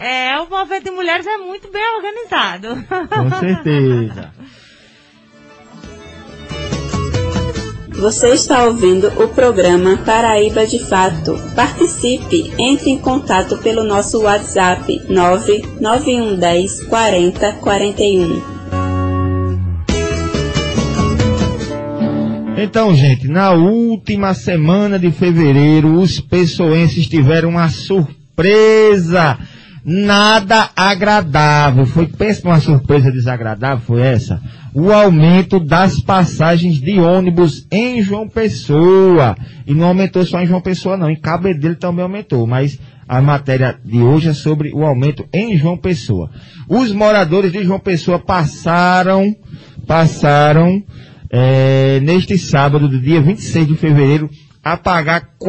É, o movimento de mulheres é muito bem organizado. Com certeza. Você está ouvindo o programa Paraíba de Fato. Participe, entre em contato pelo nosso WhatsApp 99110 40 41. Então, gente, na última semana de fevereiro, os pessoenses tiveram uma surpresa nada agradável. Foi, pensa uma surpresa desagradável, foi essa? O aumento das passagens de ônibus em João Pessoa. E não aumentou só em João Pessoa, não. Em Cabedelo também aumentou, mas a matéria de hoje é sobre o aumento em João Pessoa. Os moradores de João Pessoa passaram, passaram, é, neste sábado, do dia 26 de fevereiro, a pagar R$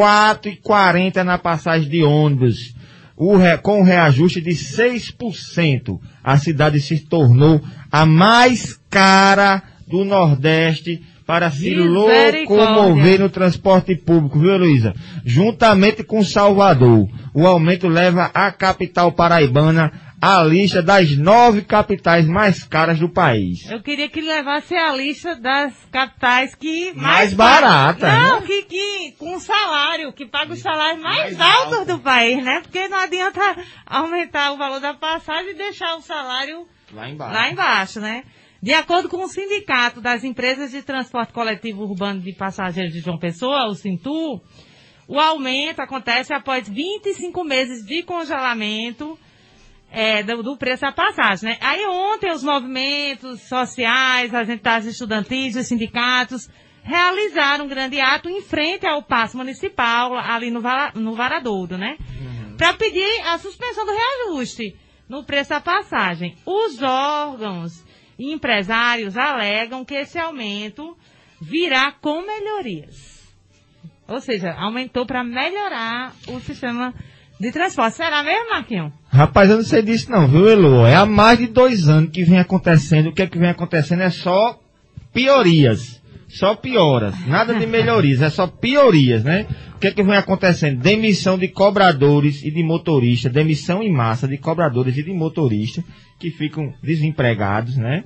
4,40 na passagem de ônibus o, com o reajuste de 6%, a cidade se tornou a mais cara do Nordeste para se locomover no transporte público, viu, Luísa? Juntamente com Salvador. O aumento leva a capital paraibana a lista das nove capitais mais caras do país. Eu queria que levasse a lista das capitais que mais, mais barata. Não, né? que, que com salário, que paga os salários mais, mais altos alto. do país, né? Porque não adianta aumentar o valor da passagem e deixar o salário lá embaixo, lá embaixo né? De acordo com o Sindicato das Empresas de Transporte Coletivo Urbano de Passageiros de João Pessoa, o Sintu, o aumento acontece após 25 meses de congelamento é, do, do, preço da passagem, né? Aí ontem os movimentos sociais, as entidades estudantis, os sindicatos, realizaram um grande ato em frente ao passo municipal, ali no, no Varadouro, né? Uhum. Para pedir a suspensão do reajuste no preço da passagem. Os órgãos e empresários alegam que esse aumento virá com melhorias. Ou seja, aumentou para melhorar o sistema de transporte. Será mesmo, Marquinhos? Rapaz, eu não sei disso não, viu, Elo? É há mais de dois anos que vem acontecendo. O que é que vem acontecendo é só piorias. Só pioras. Nada de melhorias, é só piorias, né? O que é que vem acontecendo? Demissão de cobradores e de motoristas, demissão em massa de cobradores e de motoristas que ficam desempregados, né?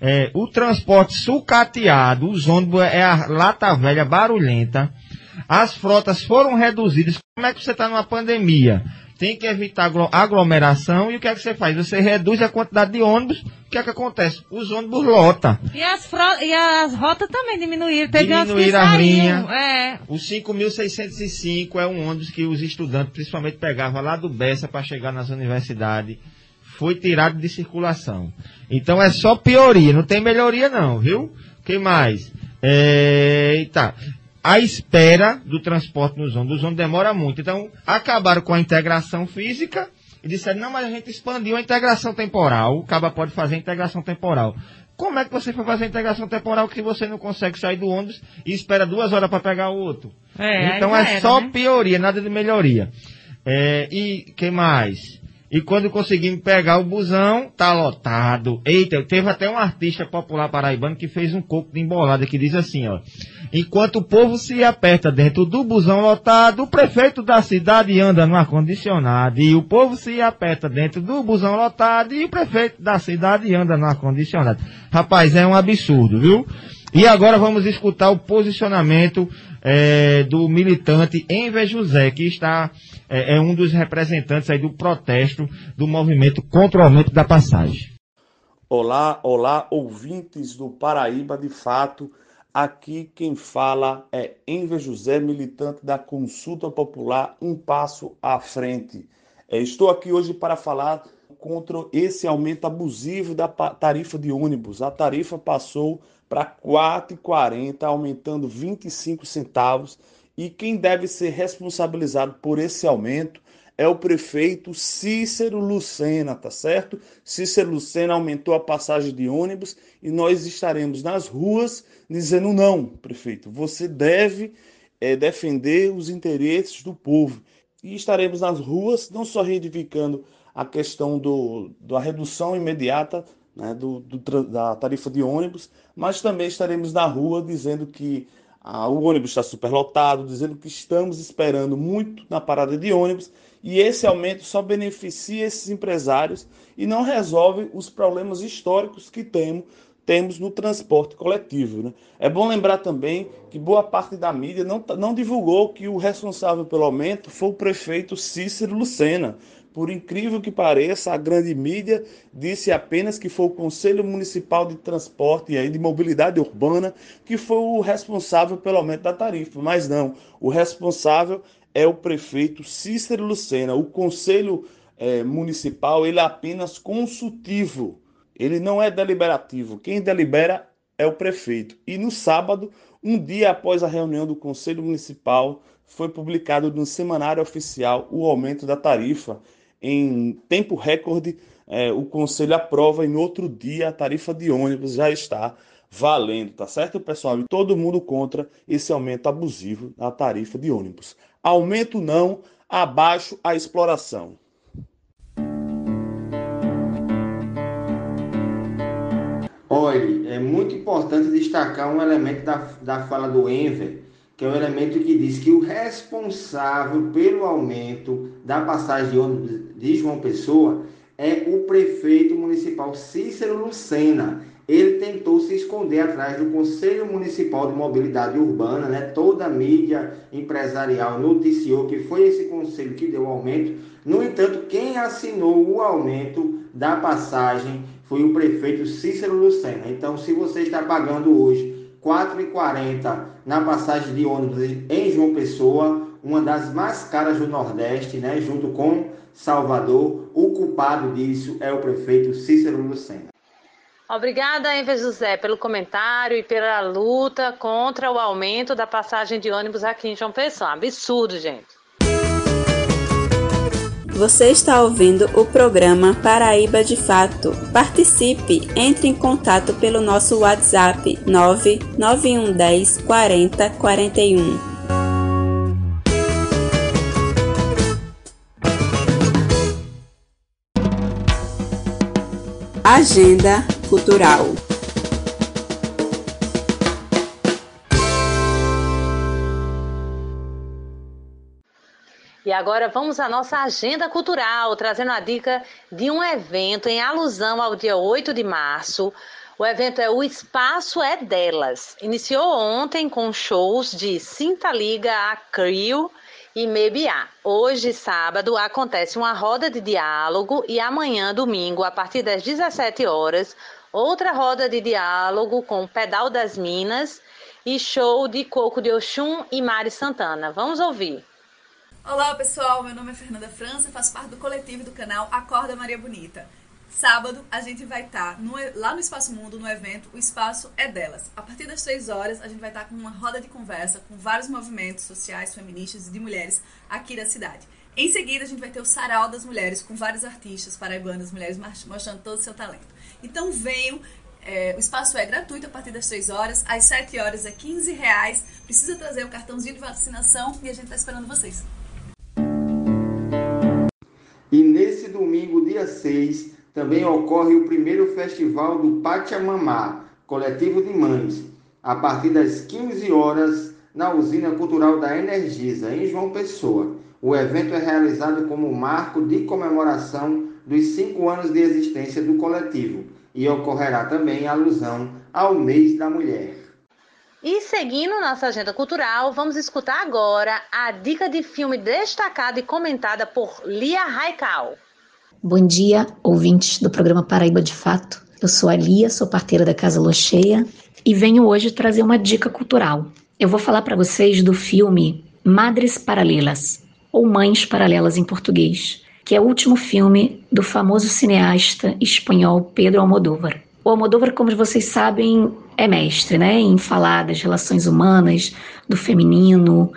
É, o transporte sucateado, os ônibus é a lata velha barulhenta as frotas foram reduzidas. Como é que você está numa pandemia? Tem que evitar aglomeração e o que é que você faz? Você reduz a quantidade de ônibus, o que é que acontece? Os ônibus lotam. E as, e as rotas também diminuíram, teve diminuíram a linha. É. O 5.605 é um ônibus que os estudantes principalmente pegavam lá do Bessa para chegar nas universidades. Foi tirado de circulação. Então é só pioria, não tem melhoria não, viu? que mais? É, tá a espera do transporte nos ônibus. Os ônibus demora muito. Então, acabaram com a integração física e disseram, não, mas a gente expandiu a integração temporal. O Caba pode fazer a integração temporal. Como é que você vai fazer a integração temporal que você não consegue sair do ônibus e espera duas horas para pegar o outro? É, então é era, só né? pioria, nada de melhoria. É, e que mais? E quando conseguimos pegar o busão, tá lotado. Eita, teve até um artista popular paraibano que fez um coco de embolada que diz assim, ó. Enquanto o povo se aperta dentro do busão lotado, o prefeito da cidade anda no ar-condicionado. E o povo se aperta dentro do busão lotado e o prefeito da cidade anda no ar-condicionado. Rapaz, é um absurdo, viu? E agora vamos escutar o posicionamento é, do militante Enver José, que está é, é, um dos representantes aí do protesto do movimento contra o aumento da passagem. Olá, olá, ouvintes do Paraíba de Fato. Aqui quem fala é Enver José, militante da Consulta Popular Um Passo à Frente. É, estou aqui hoje para falar contra esse aumento abusivo da tarifa de ônibus. A tarifa passou para R$ 4,40, aumentando 25 centavos. E quem deve ser responsabilizado por esse aumento é o prefeito Cícero Lucena, tá certo? Cícero Lucena aumentou a passagem de ônibus e nós estaremos nas ruas dizendo não, prefeito, você deve é, defender os interesses do povo. E estaremos nas ruas não só reivindicando a questão do, da redução imediata né, do, do, da tarifa de ônibus, mas também estaremos na rua dizendo que ah, o ônibus está superlotado, dizendo que estamos esperando muito na parada de ônibus e esse aumento só beneficia esses empresários e não resolve os problemas históricos que temos temos no transporte coletivo. Né? É bom lembrar também que boa parte da mídia não, não divulgou que o responsável pelo aumento foi o prefeito Cícero Lucena. Por incrível que pareça, a grande mídia disse apenas que foi o Conselho Municipal de Transporte e de Mobilidade Urbana que foi o responsável pelo aumento da tarifa. Mas não, o responsável é o prefeito Cícero Lucena. O Conselho é, Municipal ele é apenas consultivo ele não é deliberativo. Quem delibera é o prefeito. E no sábado, um dia após a reunião do Conselho Municipal, foi publicado no Semanário Oficial o aumento da tarifa. Em tempo recorde, é, o Conselho aprova e no outro dia a tarifa de ônibus já está valendo, tá certo, pessoal? E todo mundo contra esse aumento abusivo da tarifa de ônibus. Aumento não, abaixo a exploração. Olha, é muito importante destacar um elemento da, da fala do Enver, que é o elemento que diz que o responsável pelo aumento da passagem de ônibus de João Pessoa é o prefeito municipal Cícero Lucena. Ele tentou se esconder atrás do Conselho Municipal de Mobilidade Urbana, né? Toda a mídia empresarial noticiou que foi esse conselho que deu o aumento. No entanto, quem assinou o aumento da passagem foi o prefeito Cícero Lucena. Então, se você está pagando hoje R$ 4,40 na passagem de ônibus em João Pessoa, uma das mais caras do Nordeste, né, junto com Salvador, o culpado disso é o prefeito Cícero Lucena. Obrigada, Eva José, pelo comentário e pela luta contra o aumento da passagem de ônibus aqui em João Pessoa. Absurdo, gente. Você está ouvindo o programa Paraíba de Fato. Participe, entre em contato pelo nosso WhatsApp 99110 40 41. Agenda Cultural E agora vamos à nossa agenda cultural, trazendo a dica de um evento em alusão ao dia 8 de março. O evento é O Espaço é Delas. Iniciou ontem com shows de Cinta Liga, Acrio e Mebiá. Hoje, sábado, acontece uma roda de diálogo e amanhã, domingo, a partir das 17 horas, outra roda de diálogo com Pedal das Minas e show de Coco de Oxum e Mari Santana. Vamos ouvir. Olá pessoal, meu nome é Fernanda França, faço parte do coletivo do canal Acorda Maria Bonita. Sábado a gente vai estar tá no, lá no Espaço Mundo, no evento O Espaço é Delas. A partir das 3 horas a gente vai estar tá com uma roda de conversa com vários movimentos sociais, feministas e de mulheres aqui da cidade. Em seguida a gente vai ter o Sarau das Mulheres com vários artistas paraibanas, mulheres mostrando todo o seu talento. Então venham, é, o espaço é gratuito a partir das 3 horas, às 7 horas é 15 reais. Precisa trazer o cartãozinho de vacinação e a gente está esperando vocês. E nesse domingo, dia 6, também ocorre o primeiro festival do Pachamamá, coletivo de mães, a partir das 15 horas na Usina Cultural da Energisa, em João Pessoa. O evento é realizado como marco de comemoração dos cinco anos de existência do coletivo e ocorrerá também alusão ao mês da mulher. E seguindo nossa agenda cultural, vamos escutar agora a dica de filme destacada e comentada por Lia Raikal. Bom dia, ouvintes do programa Paraíba de Fato. Eu sou a Lia, sou parteira da Casa Locheia e venho hoje trazer uma dica cultural. Eu vou falar para vocês do filme Madres Paralelas, ou Mães Paralelas em português, que é o último filme do famoso cineasta espanhol Pedro Almodóvar. O Almodóvar, como vocês sabem, é mestre né, em falar das relações humanas, do feminino,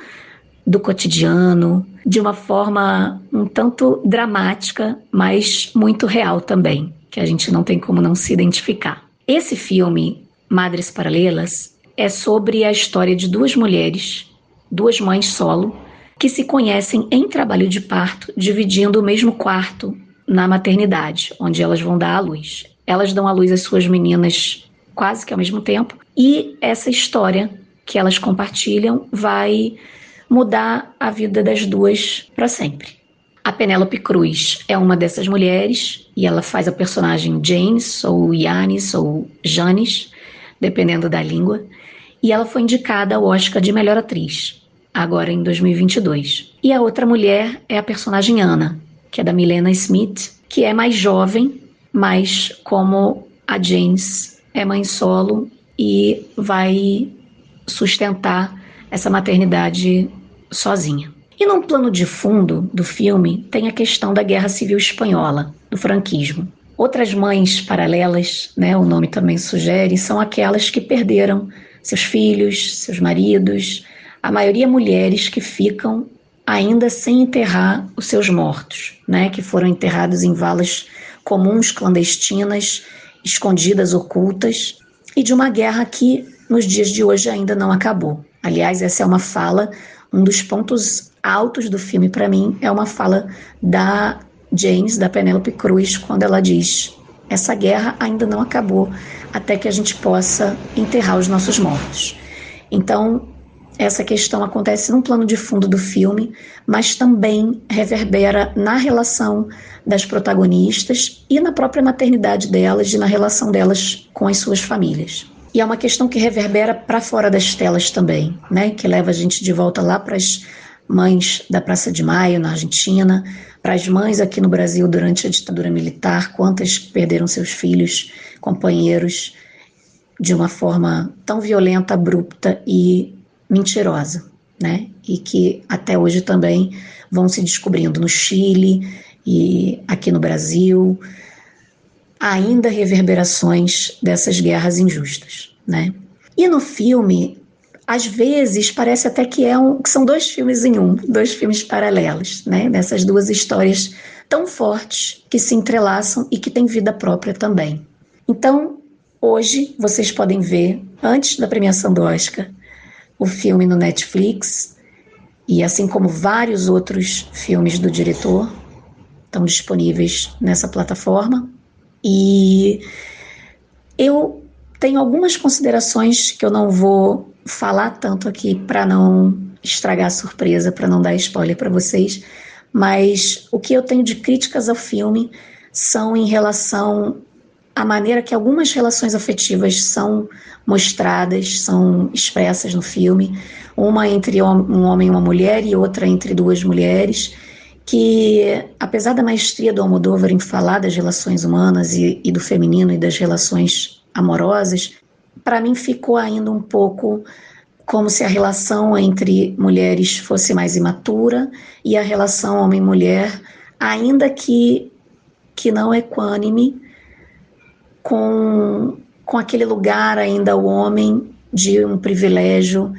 do cotidiano, de uma forma um tanto dramática, mas muito real também, que a gente não tem como não se identificar. Esse filme, Madres Paralelas, é sobre a história de duas mulheres, duas mães solo, que se conhecem em trabalho de parto, dividindo o mesmo quarto na maternidade, onde elas vão dar à luz. Elas dão à luz as suas meninas quase que ao mesmo tempo, e essa história que elas compartilham vai mudar a vida das duas para sempre. A Penélope Cruz é uma dessas mulheres e ela faz a personagem James, ou Yanis, ou Janis, dependendo da língua. E ela foi indicada ao Oscar de melhor atriz, agora em 2022. E a outra mulher é a personagem Ana, que é da Milena Smith, que é mais jovem, mas como a James é mãe solo e vai sustentar essa maternidade sozinha. E no plano de fundo do filme tem a questão da Guerra Civil Espanhola, do franquismo. Outras mães paralelas, né, o nome também sugere, são aquelas que perderam seus filhos, seus maridos, a maioria mulheres que ficam ainda sem enterrar os seus mortos, né, que foram enterrados em valas comuns clandestinas, escondidas, ocultas, e de uma guerra que nos dias de hoje ainda não acabou. Aliás, essa é uma fala, um dos pontos altos do filme para mim é uma fala da James, da Penélope Cruz, quando ela diz: essa guerra ainda não acabou até que a gente possa enterrar os nossos mortos. Então, essa questão acontece num plano de fundo do filme, mas também reverbera na relação das protagonistas e na própria maternidade delas e na relação delas com as suas famílias. E é uma questão que reverbera para fora das telas também, né? Que leva a gente de volta lá para as mães da Praça de Maio, na Argentina, para as mães aqui no Brasil durante a ditadura militar, quantas perderam seus filhos, companheiros, de uma forma tão violenta, abrupta e mentirosa, né? E que até hoje também vão se descobrindo no Chile e aqui no Brasil, ainda reverberações dessas guerras injustas, né? E no filme, às vezes parece até que, é um, que são dois filmes em um, dois filmes paralelos, né? Dessas duas histórias tão fortes que se entrelaçam e que têm vida própria também. Então, hoje vocês podem ver, antes da premiação do Oscar, o filme no Netflix, e assim como vários outros filmes do diretor estão disponíveis nessa plataforma. E eu tenho algumas considerações que eu não vou falar tanto aqui para não estragar a surpresa, para não dar spoiler para vocês, mas o que eu tenho de críticas ao filme são em relação à maneira que algumas relações afetivas são mostradas, são expressas no filme, uma entre um homem e uma mulher e outra entre duas mulheres, que apesar da maestria do Almodóvar em falar das relações humanas e, e do feminino e das relações amorosas, para mim ficou ainda um pouco como se a relação entre mulheres fosse mais imatura e a relação homem-mulher, ainda que, que não equânime, com, com aquele lugar ainda o homem de um privilégio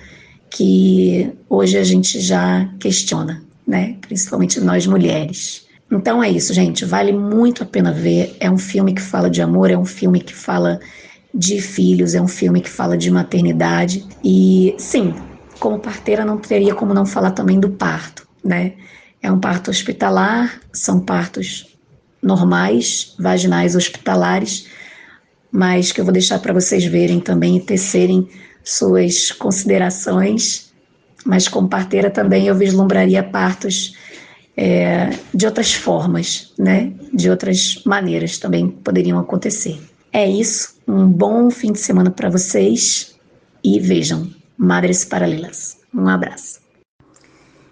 que hoje a gente já questiona, né? Principalmente nós mulheres. Então é isso, gente. Vale muito a pena ver. É um filme que fala de amor, é um filme que fala de filhos, é um filme que fala de maternidade. E sim, como parteira não teria como não falar também do parto, né? É um parto hospitalar, são partos normais, vaginais hospitalares, mas que eu vou deixar para vocês verem também e tecerem suas considerações. Mas como parteira também eu vislumbraria partos é, de outras formas, né? De outras maneiras também poderiam acontecer. É isso. Um bom fim de semana para vocês e vejam Madres Paralelas. Um abraço.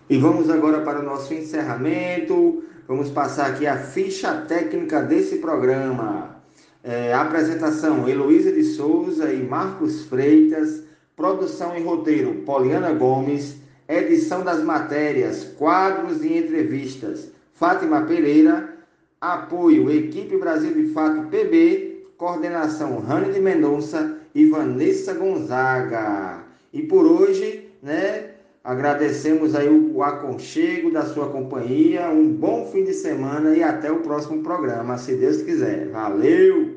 E vamos agora para o nosso encerramento. Vamos passar aqui a ficha técnica desse programa. É, apresentação: Heloísa de Souza e Marcos Freitas. Produção e roteiro: Poliana Gomes. Edição das matérias, quadros e entrevistas: Fátima Pereira. Apoio: Equipe Brasil de Fato PB coordenação Rani de Mendonça e Vanessa Gonzaga. E por hoje, né, agradecemos aí o aconchego da sua companhia, um bom fim de semana e até o próximo programa, se Deus quiser. Valeu!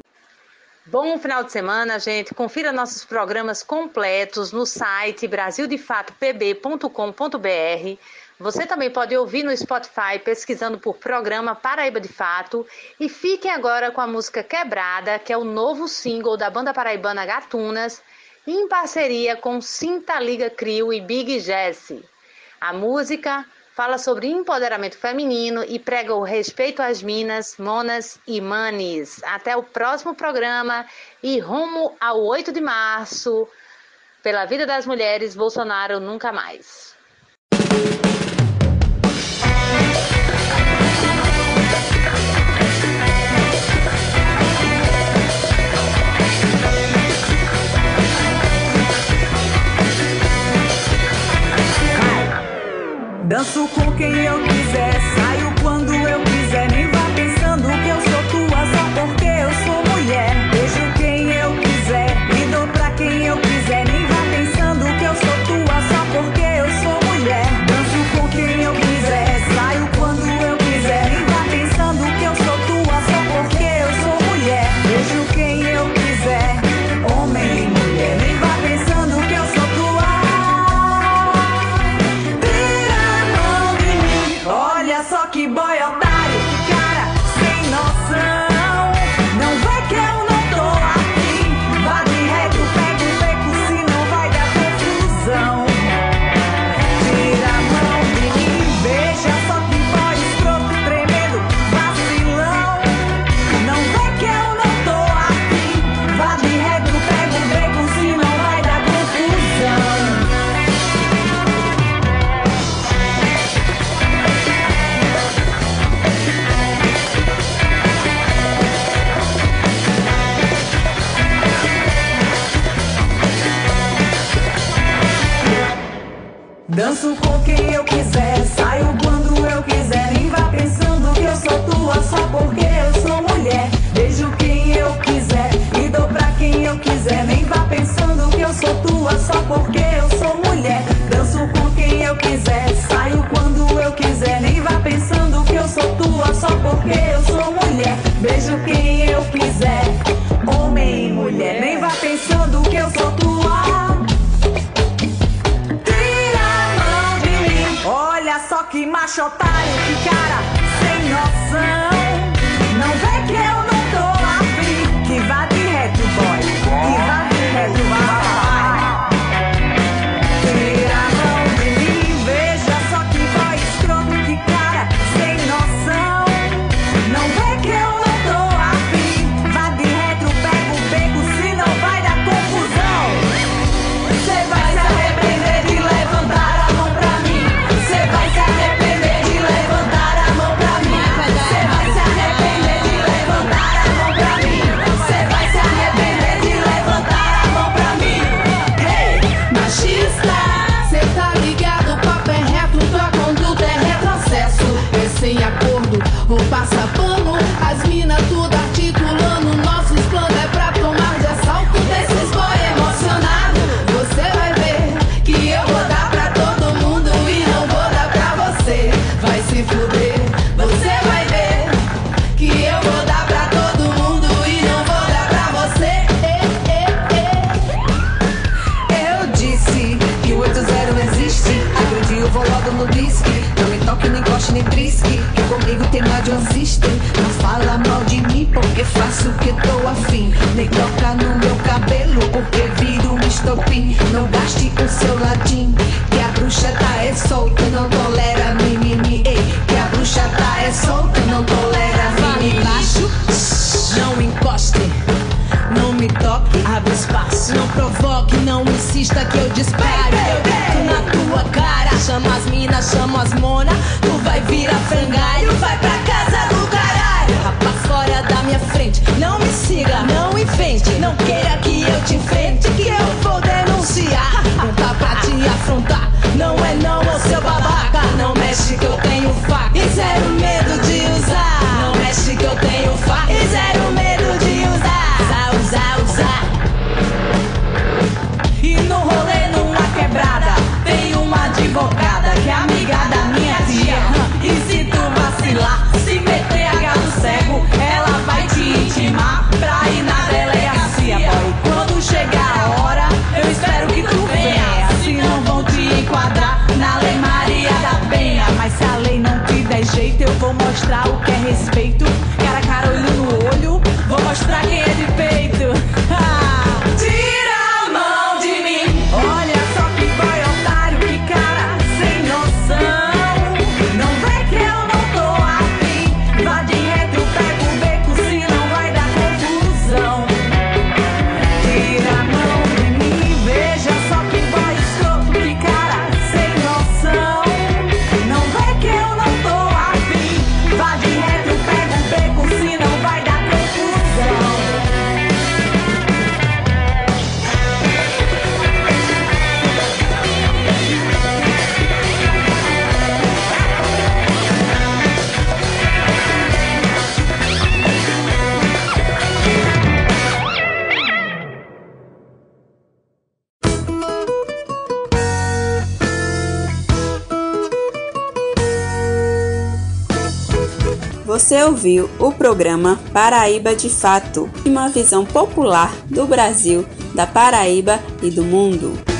Bom final de semana, gente. Confira nossos programas completos no site brasildefatoPB.com.br você também pode ouvir no Spotify pesquisando por programa Paraíba de Fato. E fiquem agora com a música Quebrada, que é o novo single da banda paraibana Gatunas, em parceria com Cinta Liga Crio e Big Jesse. A música fala sobre empoderamento feminino e prega o respeito às minas, monas e manes. Até o próximo programa e rumo ao 8 de março. Pela vida das mulheres, Bolsonaro nunca mais. Danço com quem eu quiser, saio com Faço o que tô afim, nem toca no meu cabelo, porque viro um estopim. Não gaste o seu latim, que a bruxa tá é solta, não tolera mimimi. Ei, que a bruxa tá é solta, não tolera mimimi. baixo, não encoste. Não me toque, abre espaço. Não provoque, não insista que eu dispare. Eu grito na tua cara. Chama as minas, chama as mona. Tu vai virar frangalho, vai pra Não queira que eu te enfrente, que eu vou denunciar. Não tá pra te afrontar, não é não, ô seu babaca. Não mexe que eu tenho faca. E zero space. Ouviu o programa Paraíba de Fato, uma visão popular do Brasil, da Paraíba e do mundo.